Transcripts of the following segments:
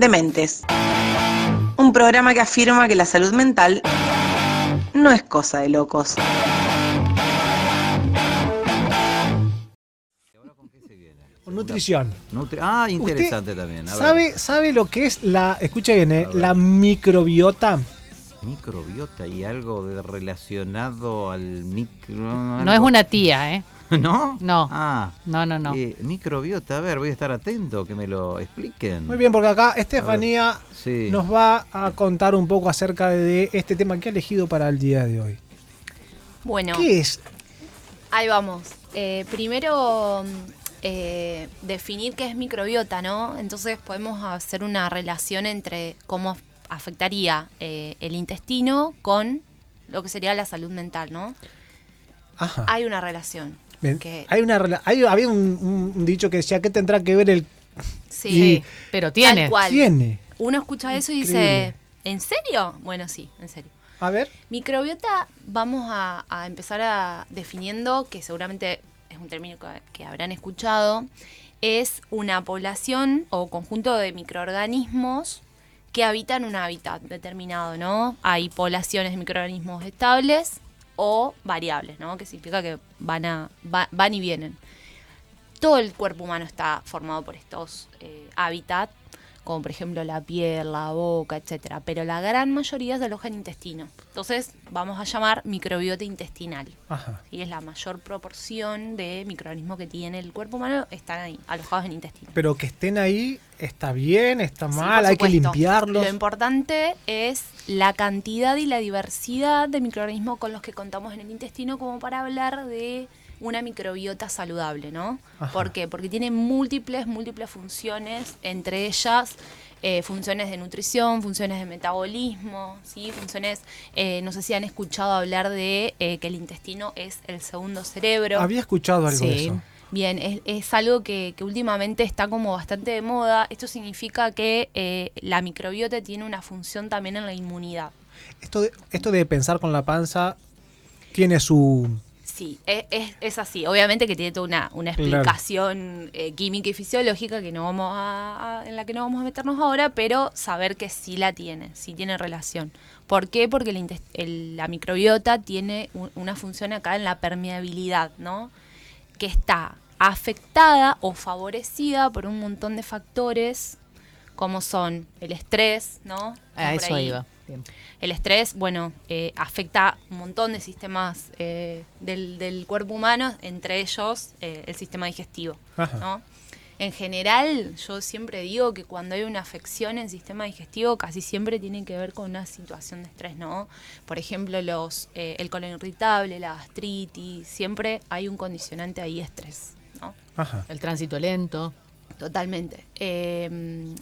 Dementes. Un programa que afirma que la salud mental no es cosa de locos. Con nutrición. Nutri- ah, interesante también. A. ¿Sabe, ¿Sabe lo que es la, escucha bien, eh, la microbiota? Microbiota y algo de relacionado al micro. No es una tía, ¿eh? ¿No? No. Ah. No, no, no. eh, microbiota, a ver, voy a estar atento, que me lo expliquen. Muy bien, porque acá Estefanía Sí. nos va a contar un poco acerca de este tema que ha elegido para el día de hoy. Bueno, ¿Qué es? ahí vamos. Eh, primero, eh, definir qué es microbiota, ¿no? Entonces podemos hacer una relación entre cómo afectaría eh, el intestino con lo que sería la salud mental, ¿no? Ajá. Hay una relación. Bien, que- Hay una, rela- hay- había un, dicho que decía, ¿qué tendrá que ver el Sí. Sí, pero tiene. Tal cual. tiene? Uno escucha eso y Increíble. dice, ¿en serio? Bueno, sí, en serio. A ver. Microbiota vamos a, a empezar a definiendo, que seguramente es un término que, que habrán escuchado, es una población o conjunto de microorganismos que habitan un hábitat determinado, ¿no? Hay poblaciones de microorganismos estables o variables, ¿no? Que significa que van, a, va- van y vienen. Todo el cuerpo humano está formado por estos eh, hábitats, como por ejemplo la piel, la boca, etcétera, pero la gran mayoría se aloja en intestino. Entonces, vamos a llamar microbiota intestinal. Ajá. Y es la mayor proporción de microorganismos que tiene el cuerpo humano, están ahí, alojados en intestino. Pero que estén ahí, ¿está bien? ¿Está mal? ¿Hay que limpiarlos? Lo importante es la cantidad y la diversidad de microorganismos con los que contamos en el intestino como para hablar de una microbiota saludable, ¿no? Ajá. ¿Por qué? Porque tiene múltiples, múltiples funciones, entre ellas eh, funciones de nutrición, funciones de metabolismo, ¿sí? Funciones, eh, no sé si han escuchado hablar de eh, que el intestino es el segundo cerebro. Había escuchado algo de Sí. eso. Bien, es, es algo que, que últimamente está como bastante de moda. Esto significa que la microbiota tiene una función también en la inmunidad. Esto de, esto de pensar con la panza tiene su... Sí, es, es- es así. Obviamente que tiene toda una, una Claro. explicación eh, química y fisiológica que no vamos a, a- en la que no vamos a meternos ahora, pero saber que sí la tiene, sí tiene relación. ¿Por qué? Porque el intes- el- la microbiota tiene un- una función acá en la permeabilidad, ¿no? Que está afectada o favorecida por un montón de factores como son el estrés, ¿no? A eso ahí. iba. Bien. El estrés, bueno, eh, afecta un montón de sistemas eh, del, del cuerpo humano, entre ellos eh, el sistema digestivo. Ajá. ¿no? En general, yo siempre digo que cuando hay una afección en el sistema digestivo, casi siempre tiene que ver con una situación de estrés, ¿no? Por ejemplo, los, eh, el colon irritable, la gastritis, siempre hay un condicionante ahí, estrés, ¿no? Ajá. El tránsito lento. Totalmente. Eh,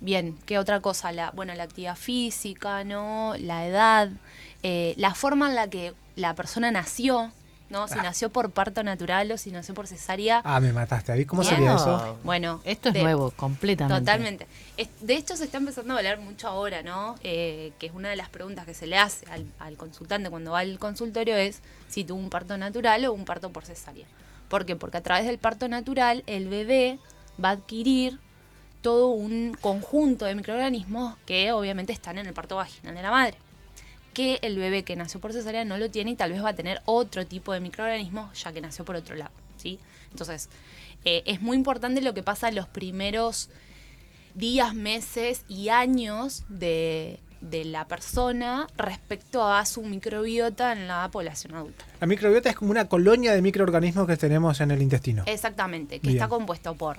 bien, ¿qué otra cosa? La, bueno, la actividad física, ¿no? La edad, eh, la forma en la que la persona nació, ¿no? Si nació por parto natural o si nació por cesárea. Ah, me mataste. ¿Ahí cómo Bien. sería eso? Bueno, Esto es de- nuevo, completamente. Totalmente. Es- de hecho, se está empezando a hablar mucho ahora, ¿no? Eh, que es una de las preguntas que se le hace al, al consultante cuando va al consultorio es si tuvo un parto natural o un parto por cesárea. ¿Por qué? Porque a través del parto natural el bebé va a adquirir todo un conjunto de microorganismos que obviamente están en el parto vaginal de la madre. Que el bebé que nació por cesárea no lo tiene y tal vez va a tener otro tipo de microorganismos ya que nació por otro lado. ¿sí? Entonces, eh, es muy importante lo que pasa en los primeros días, meses y años de, de la persona respecto a su microbiota en la población adulta. La microbiota es como una colonia de microorganismos que tenemos en el intestino. Exactamente, que Bien. está compuesto por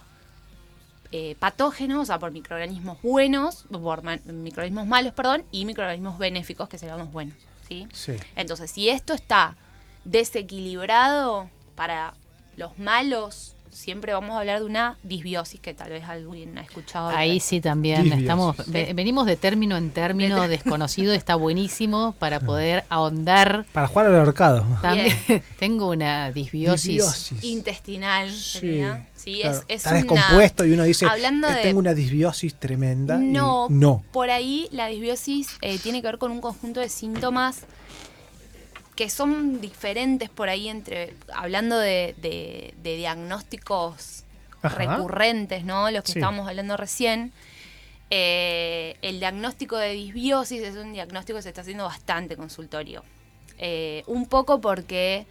eh, patógenos, o sea, por microorganismos buenos, por microorganismos malos, perdón, y microorganismos benéficos, que serían los buenos. ¿sí? Sí. Entonces, si esto está desequilibrado para los malos, siempre vamos a hablar de una disbiosis, que tal vez alguien ha escuchado. Ahí sí también Disbiosis. estamos ve- venimos de término en término desconocido, está buenísimo para poder ahondar. Para jugar al ahorcado. También tengo una disbiosis. Disbiosis. intestinal. Sí, sería. Sí, claro. es, es Está una- descompuesto y uno dice, Hablando "Eh, de- tengo una disbiosis tremenda. y No, no. por ahí la disbiosis eh, tiene que ver con un conjunto de síntomas que son diferentes por ahí entre, hablando de, de- de diagnósticos Ajá. recurrentes, ¿no? Los que Sí. estábamos hablando recién. Eh, el diagnóstico de disbiosis es un diagnóstico que se está haciendo bastante consultorio. Eh, un poco porque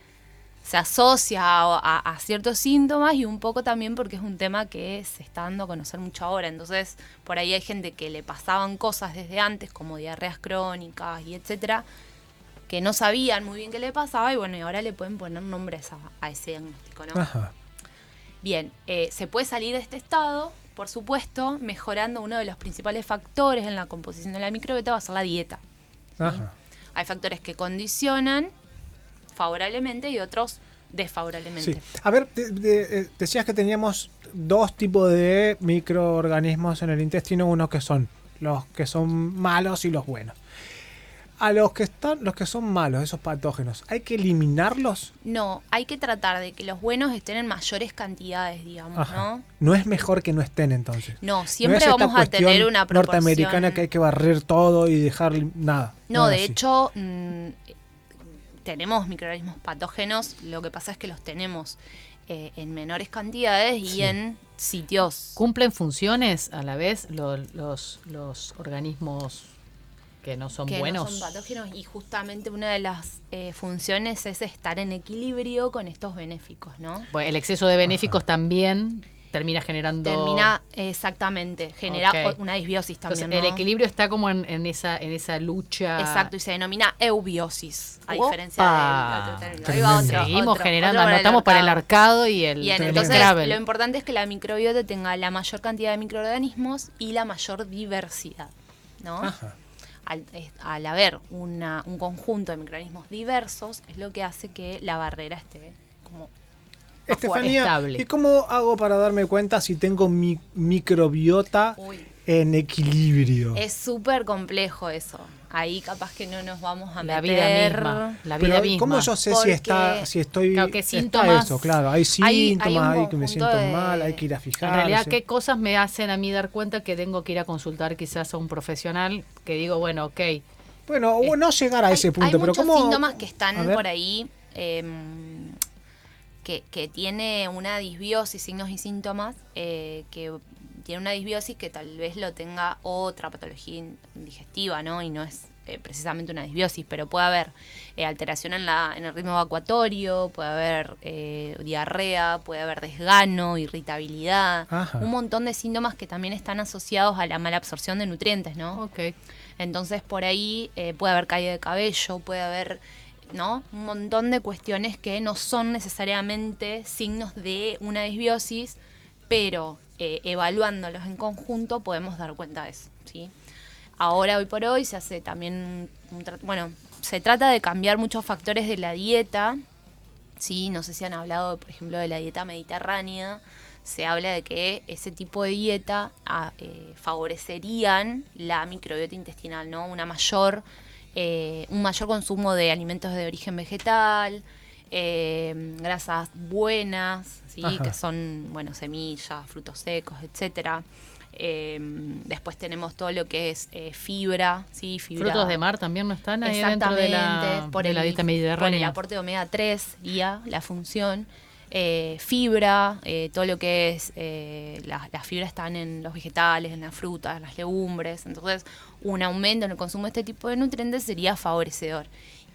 se asocia a, a ciertos síntomas y un poco también porque es un tema que se está dando a conocer mucho ahora. Entonces, por ahí hay gente que le pasaban cosas desde antes, como diarreas crónicas y etcétera, que no sabían muy bien qué le pasaba y bueno, y ahora le pueden poner nombres a, a ese diagnóstico, ¿no? Ajá. Bien, eh, se puede salir de este estado, por supuesto, mejorando uno de los principales factores en la composición de la microbiota va a ser la dieta. Ajá. Hay factores que condicionan favorablemente y otros desfavorablemente. Sí. A ver, de- de- eh, decías que teníamos dos tipos de microorganismos en el intestino, uno que son los que son malos y los buenos. A los que están, los que son malos, esos patógenos, ¿hay que eliminarlos? No, hay que tratar de que los buenos estén en mayores cantidades, digamos, Ajá. ¿no? No es mejor que no estén entonces. No, No siempre es vamos a tener una proporción. norteamericana que hay que barrer todo y dejar nada. No, nada de así. hecho, mm, tenemos microorganismos patógenos, lo que pasa es que los tenemos eh, en menores cantidades y Sí. en sitios. ¿Cumplen funciones a la vez lo- los, los organismos que no son que buenos? no son patógenos y justamente una de las eh, funciones es estar en equilibrio con estos benéficos, ¿no? Bueno, el exceso de benéficos también termina generando... Termina exactamente, genera una disbiosis Entonces, también. el equilibrio está como en, en esa, en esa lucha. Exacto, y se denomina eubiosis, a Opa. diferencia del otro término. Otro, Seguimos otro, generando, otro anotamos para el arcado y el, Bien, entonces travel. lo importante es que la microbiota tenga la mayor cantidad de microorganismos y la mayor diversidad, ¿no? Ajá. Al, haber una- un conjunto de microorganismos diversos es lo que hace que la barrera esté como Estefanía, estable. ¿y cómo hago para darme cuenta si tengo mi microbiota Uy. en equilibrio? Es súper complejo eso. Ahí capaz que no nos vamos a la meter. vida misma. La vida Pero misma. ¿cómo yo sé si está, si estoy, Claro, ¿qué está eso? Claro, hay hay síntomas, hay, que me siento de- mal, hay que ir a fijarse. En realidad, ¿qué cosas me hacen a mí dar cuenta que tengo que ir a consultar quizás a un profesional que digo, bueno, ok, Bueno, o no llegar a Hay- ese punto, hay pero muchos ¿cómo? síntomas que están por ahí em, que, que tiene una disbiosis, signos y síntomas, eh, que tiene una disbiosis que tal vez lo tenga otra patología digestiva, ¿no? Y no es eh, precisamente una disbiosis, pero puede haber eh, alteración en, la, en el ritmo evacuatorio, puede haber eh, diarrea, puede haber desgano, irritabilidad, Ajá. un montón de síntomas que también están asociados a la mala absorción de nutrientes, ¿no? ok. Entonces por ahí puede haber caída de cabello, puede haber ¿no? un montón de cuestiones que no son necesariamente signos de una disbiosis, pero eh, evaluándolos en conjunto podemos dar cuenta de eso. ¿sí? Ahora, hoy por hoy, se hace también, un bueno, se trata de cambiar muchos factores de la dieta. Sí, no sé si han hablado, por ejemplo, de la dieta mediterránea. Se habla de que ese tipo de dieta ah, eh, favorecerían la microbiota intestinal, ¿no? Una mayor, eh, un mayor consumo de alimentos de origen vegetal, eh, grasas buenas, ¿sí? Que son, bueno, semillas, frutos secos, etcétera. Eh, después tenemos todo lo que es eh, fibra, ¿sí? Fibra, Frutos de mar también no están ahí dentro de la, por de el, la dieta por el mediterránea. aporte de omega 3 IA, la función. eh, fibra, eh, todo lo que es, eh, la- las fibras están en los vegetales, en las frutas, en las legumbres, entonces un aumento en el consumo de este tipo de nutrientes sería favorecedor.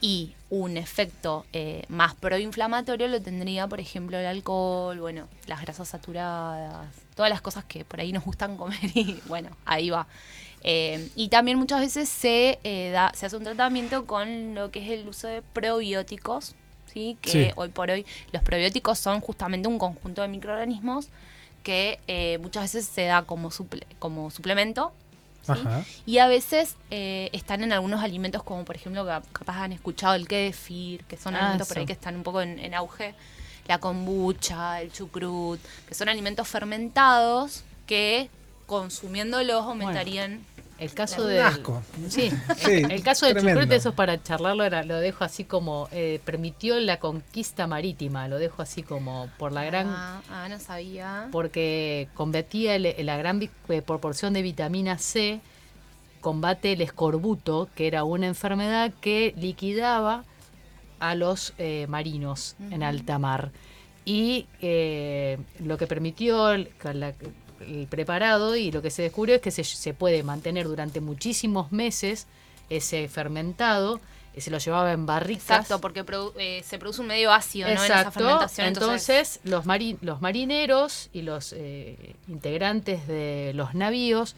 Y un efecto eh, más proinflamatorio lo tendría, por ejemplo, el alcohol, bueno, las grasas saturadas, todas las cosas que por ahí nos gustan comer y bueno, ahí va. Eh, y también muchas veces se, eh, da, se hace un tratamiento con lo que es el uso de probióticos, ¿sí? que Sí. hoy por hoy los probióticos son justamente un conjunto de microorganismos que muchas veces se da como, suple- como suplemento. Y a veces eh, están en algunos alimentos como por ejemplo cap- capaz han escuchado el kéfir, que son Ah, alimentos por ahí que están un poco en, en auge, la kombucha, el chucrut, que son alimentos fermentados que consumiéndolos aumentarían El caso Un de asco. Sí, Sí, el caso del tremendo. chucrute, eso es para charlarlo, era, lo dejo así como, eh, permitió la conquista marítima, lo dejo así como por la gran, Ah, ah, no sabía. porque combatía el- la gran eh, proporción de vitamina C, combate el escorbuto, que era una enfermedad que liquidaba a los eh, marinos en alta mar. Y eh, lo que permitió la- el preparado y lo que se descubrió es que se, se puede mantener durante muchísimos meses ese fermentado. eh, Se lo llevaba en barricas. Exacto, porque produ- eh, se produce un medio ácido, ¿no? En esa fermentación. Entonces, los, mari- los marineros y los eh, integrantes de los navíos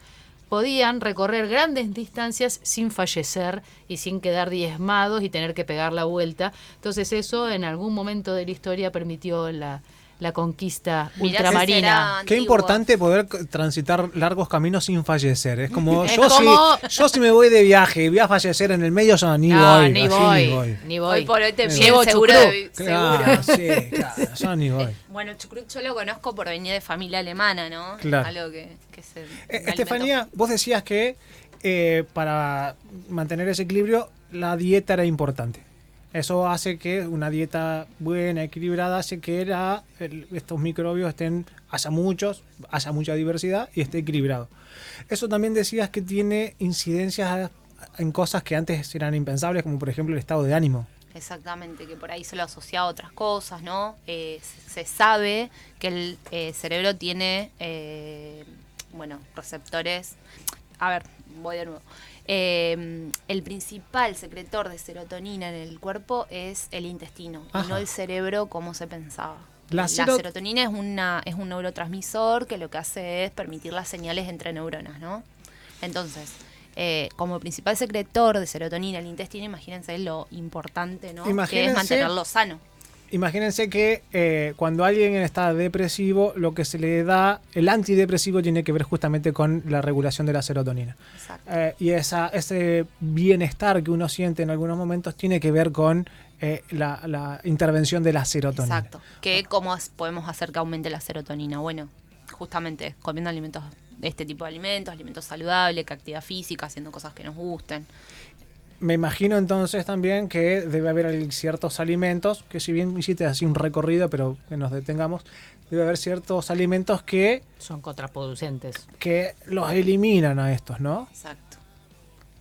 podían recorrer grandes distancias sin fallecer y sin quedar diezmados y tener que pegar la vuelta. Entonces eso en algún momento de la historia permitió la, la conquista Mirá ultramarina. Qué importante poder transitar largos caminos sin fallecer. Es como, Es yo, como- Si, yo si me voy de viaje y voy a fallecer en el medio, yo ni No, voy. ni así voy, ni voy. ni voy. Hoy por hoy te voy. seguro. Llevo de- Claro, seguro. sí, claro, yo ni voy. Bueno, chucrut yo lo conozco por venir de familia alemana, ¿no? Claro. Algo que, que se. Eh, Estefanía, vos decías que eh, para mantener ese equilibrio la dieta era importante. Eso hace que una dieta buena, equilibrada, hace que la- estos microbios estén, haya muchos, haya mucha diversidad y esté equilibrado. Eso también decías que tiene incidencias en cosas que antes eran impensables, como por ejemplo el estado de ánimo. Exactamente, que por ahí se lo asocia a otras cosas, ¿no? Eh, se se sabe que el eh, cerebro tiene, eh, bueno, receptores. A ver, voy de nuevo. Eh, el principal secretor de serotonina en el cuerpo es el intestino Ajá. y no el cerebro como se pensaba. La La, sero- serotonina es, una, es un neurotransmisor que lo que hace es permitir las señales entre neuronas, ¿no? Entonces, eh, como principal secretor de serotonina el intestino, imagínense lo importante, ¿no? Que es mantenerlo sano. Imagínense que eh, cuando alguien está depresivo, lo que se le da, el antidepresivo tiene que ver justamente con la regulación de la serotonina. Exacto. Eh, y esa, ese bienestar que uno siente en algunos momentos tiene que ver con eh, la, la intervención de la serotonina. Exacto. Que cómo podemos hacer que aumente la serotonina. Bueno, justamente comiendo alimentos, este tipo de alimentos, alimentos saludables, que actividad física, haciendo cosas que nos gusten. Me imagino entonces también que debe haber ciertos alimentos, que si bien hiciste así un recorrido, pero que nos detengamos, debe haber ciertos alimentos que, Son contraproducentes. que los eliminan a estos, ¿no? Exacto.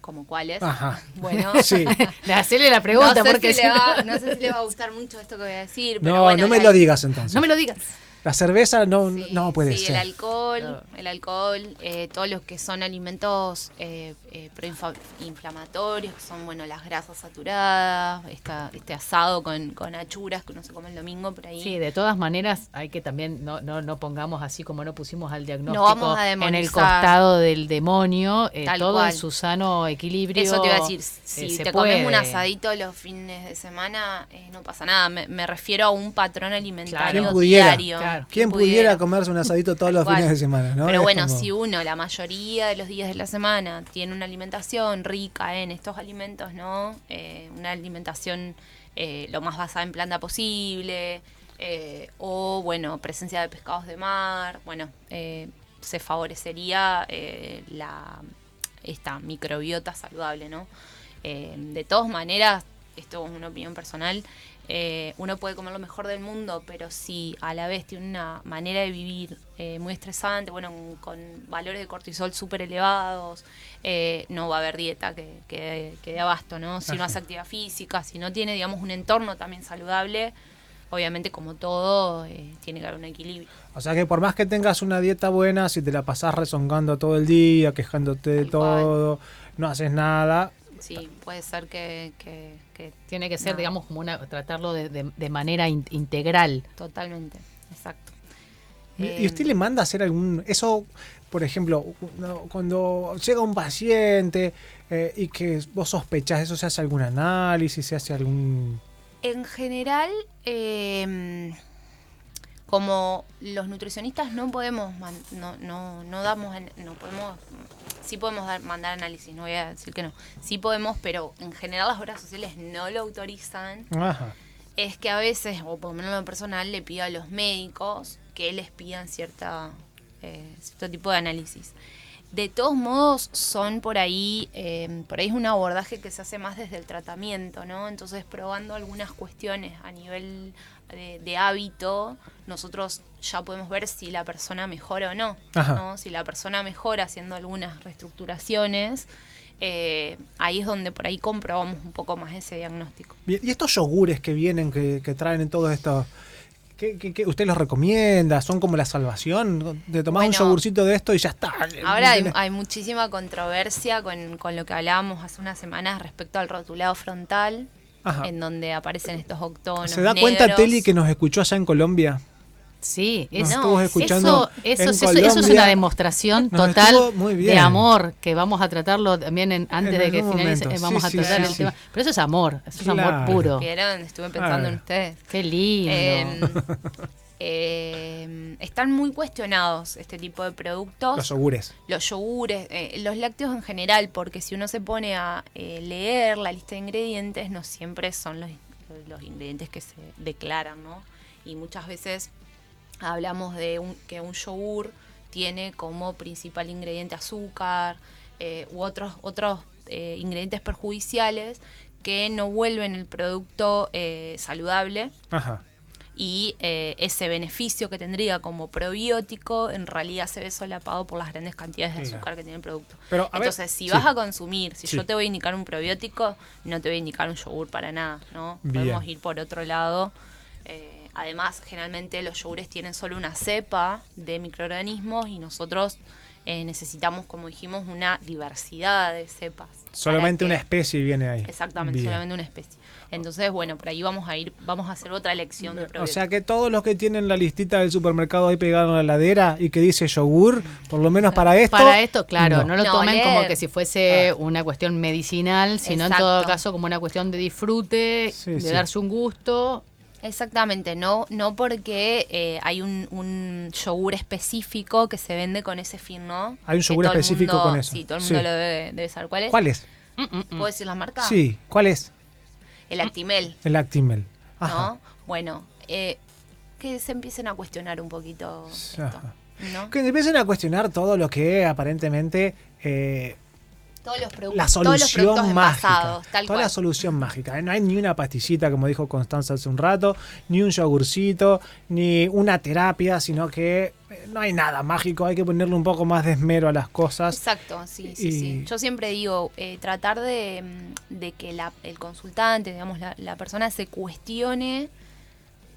¿Como cuáles? Ajá. Bueno, Sí. De hacerle la pregunta no, sé porque si le no- va, no sé si le va a gustar mucho esto que voy a decir. Pero No, bueno, no me lo digas entonces. no me lo digas. La cerveza no, Sí, no puede sí, ser. el alcohol, Claro. el alcohol, eh, todos los que son alimentos eh, eh, proinflamatorios, que son bueno las grasas saturadas, esta, este asado con, con achuras que uno se come el domingo por ahí. Sí, de todas maneras hay que también no, no, no pongamos así como no pusimos al diagnóstico vamos a en el costado del demonio, eh, todo cual. en su sano equilibrio. Eso te iba a decir, eh, si te comes un asadito los fines de semana, eh, no pasa nada. Me, me refiero a un patrón alimentario diario. Claro. ¿Quién pudiera comerse un asadito todos los fines de semana? ¿no? Pero Es bueno, como- si uno la mayoría de los días de la semana tiene una alimentación rica en estos alimentos, ¿no? Eh, una alimentación eh, lo más basada en planta posible, eh, o bueno, presencia de pescados de mar, bueno, eh, se favorecería eh, la esta microbiota saludable, ¿no? Eh, de todas maneras, esto es una opinión personal, eh, uno puede comer lo mejor del mundo, pero si a la vez tiene una manera de vivir eh, muy estresante, bueno, con, valores de cortisol súper elevados, eh, no va a haber dieta que, que, que dé abasto, ¿no? Si no hace actividad física, si no tiene, digamos, un entorno también saludable, obviamente como todo, eh, tiene que haber un equilibrio. O sea que por más que tengas una dieta buena, si te la pasás rezongando todo el día, quejándote de todo, no haces nada. Sí, puede ser que, que, que Tiene que ser, No. digamos, como una tratarlo de, de- de manera in- integral. totalmente, exacto. ¿Y Eh, usted le manda a hacer algún... Eso, por ejemplo, cuando llega un paciente eh, y que vos sospechás, ¿eso se hace algún análisis? ¿Se hace algún...? En general, eh, como los nutricionistas no podemos, no, no, no damos, no podemos, sí podemos dar, mandar análisis, no voy a decir que no, sí podemos, pero en general las obras sociales no lo autorizan. Ajá. Es que a veces, o por lo menos en lo personal, le pido a los médicos que les pidan cierta, eh, cierto tipo de análisis. De todos modos, son por ahí, eh, por ahí es un abordaje que se hace más desde el tratamiento, ¿no? Entonces, probando algunas cuestiones a nivel de, de hábito, nosotros ya podemos ver si la persona mejora o no. Si la persona mejora haciendo algunas reestructuraciones, eh, ahí es donde por ahí comprobamos un poco más ese diagnóstico. Bien, Y estos yogures que vienen, que, que traen en todos estos... ¿Qué, qué- qué- usted los recomienda? ¿Son como la salvación? ¿De tomar un yogurcito de esto y ya está? Ahora hay, hay muchísima controversia con, con lo que hablábamos hace unas semanas respecto al rotulado frontal, Ajá. en donde aparecen estos octógonos. ¿Se da cuenta. Teli que nos escuchó allá en Colombia? Sí, Nos es- estuvo escuchando eso, eso, en eso- eso es una demostración Nos total estuvo muy bien. de amor, que vamos a tratarlo también en- antes En de que finalice, momento. eh, vamos Sí, a tratar sí, el sí. tema. Pero eso es amor, eso es amor puro. ¿Vieron? Estuve pensando en ustedes. Qué lindo. Eh, eh, están muy cuestionados este tipo de productos. Los yogures. los yogures, eh, los lácteos en general, porque si uno se pone a eh, leer la lista de ingredientes, no siempre son los, los ingredientes que se declaran, ¿no? Y muchas veces hablamos de un, que un yogur tiene como principal ingrediente azúcar eh, u otros, otros eh, ingredientes perjudiciales que no vuelven el producto eh, saludable Ajá. Y eh, ese beneficio que tendría como probiótico en realidad se ve solapado por las grandes cantidades de azúcar que tiene el producto. Pero, a ver, Entonces, si sí. vas a consumir, si Sí. yo te voy a indicar un probiótico, no te voy a indicar un yogur para nada, ¿no? Bien. Podemos ir por otro lado. Eh, además, generalmente los yogures tienen solo una cepa de microorganismos y nosotros eh, necesitamos, como dijimos, una diversidad de cepas. Solamente que- una especie viene ahí. Exactamente, Bien. solamente una especie. Entonces, bueno, por ahí vamos a ir, vamos a hacer otra lección de O probióticos. sea que todos los que tienen la listita del supermercado ahí pegado en la heladera y que dice yogur, por lo menos para esto. Para esto, claro, no, lo No, tomen como que si fuese una cuestión medicinal, sino en todo caso como una cuestión de disfrute, Sí, de sí. darse un gusto. Exactamente, no, no porque eh, hay un, un yogur específico que se vende con ese fin, ¿no? Hay un yogur específico mundo- con eso. Sí, todo el Sí. mundo lo debe, debe saber cuál es. ¿Cuál es? Mm, mm, mm. ¿Puedo decir la marca? Sí, ¿cuál es? El Actimel, El Actimel. Ajá. ¿no? Bueno, eh, que se empiecen a cuestionar un poquito esto, Ajá. ¿no? Que empiecen a cuestionar todo lo que aparentemente eh, Todos los la todos los productos solución mágica. envasados, tal Toda cual. la solución mágica. ¿eh? No hay ni una pastillita, como dijo Constanza hace un rato, ni un yogurcito, ni una terapia, sino que eh, no hay nada mágico. Hay que ponerle un poco más de esmero a las cosas. Exacto, sí, sí, Y- sí. Yo siempre digo, eh, tratar de, mm, de que la- el consultante, digamos, la, la persona se cuestione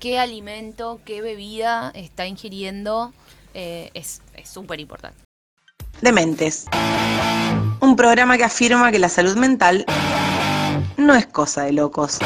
qué alimento, qué bebida está ingiriendo, eh, es es súper importante. Dementes. Un programa que afirma que la salud mental no es cosa de locos.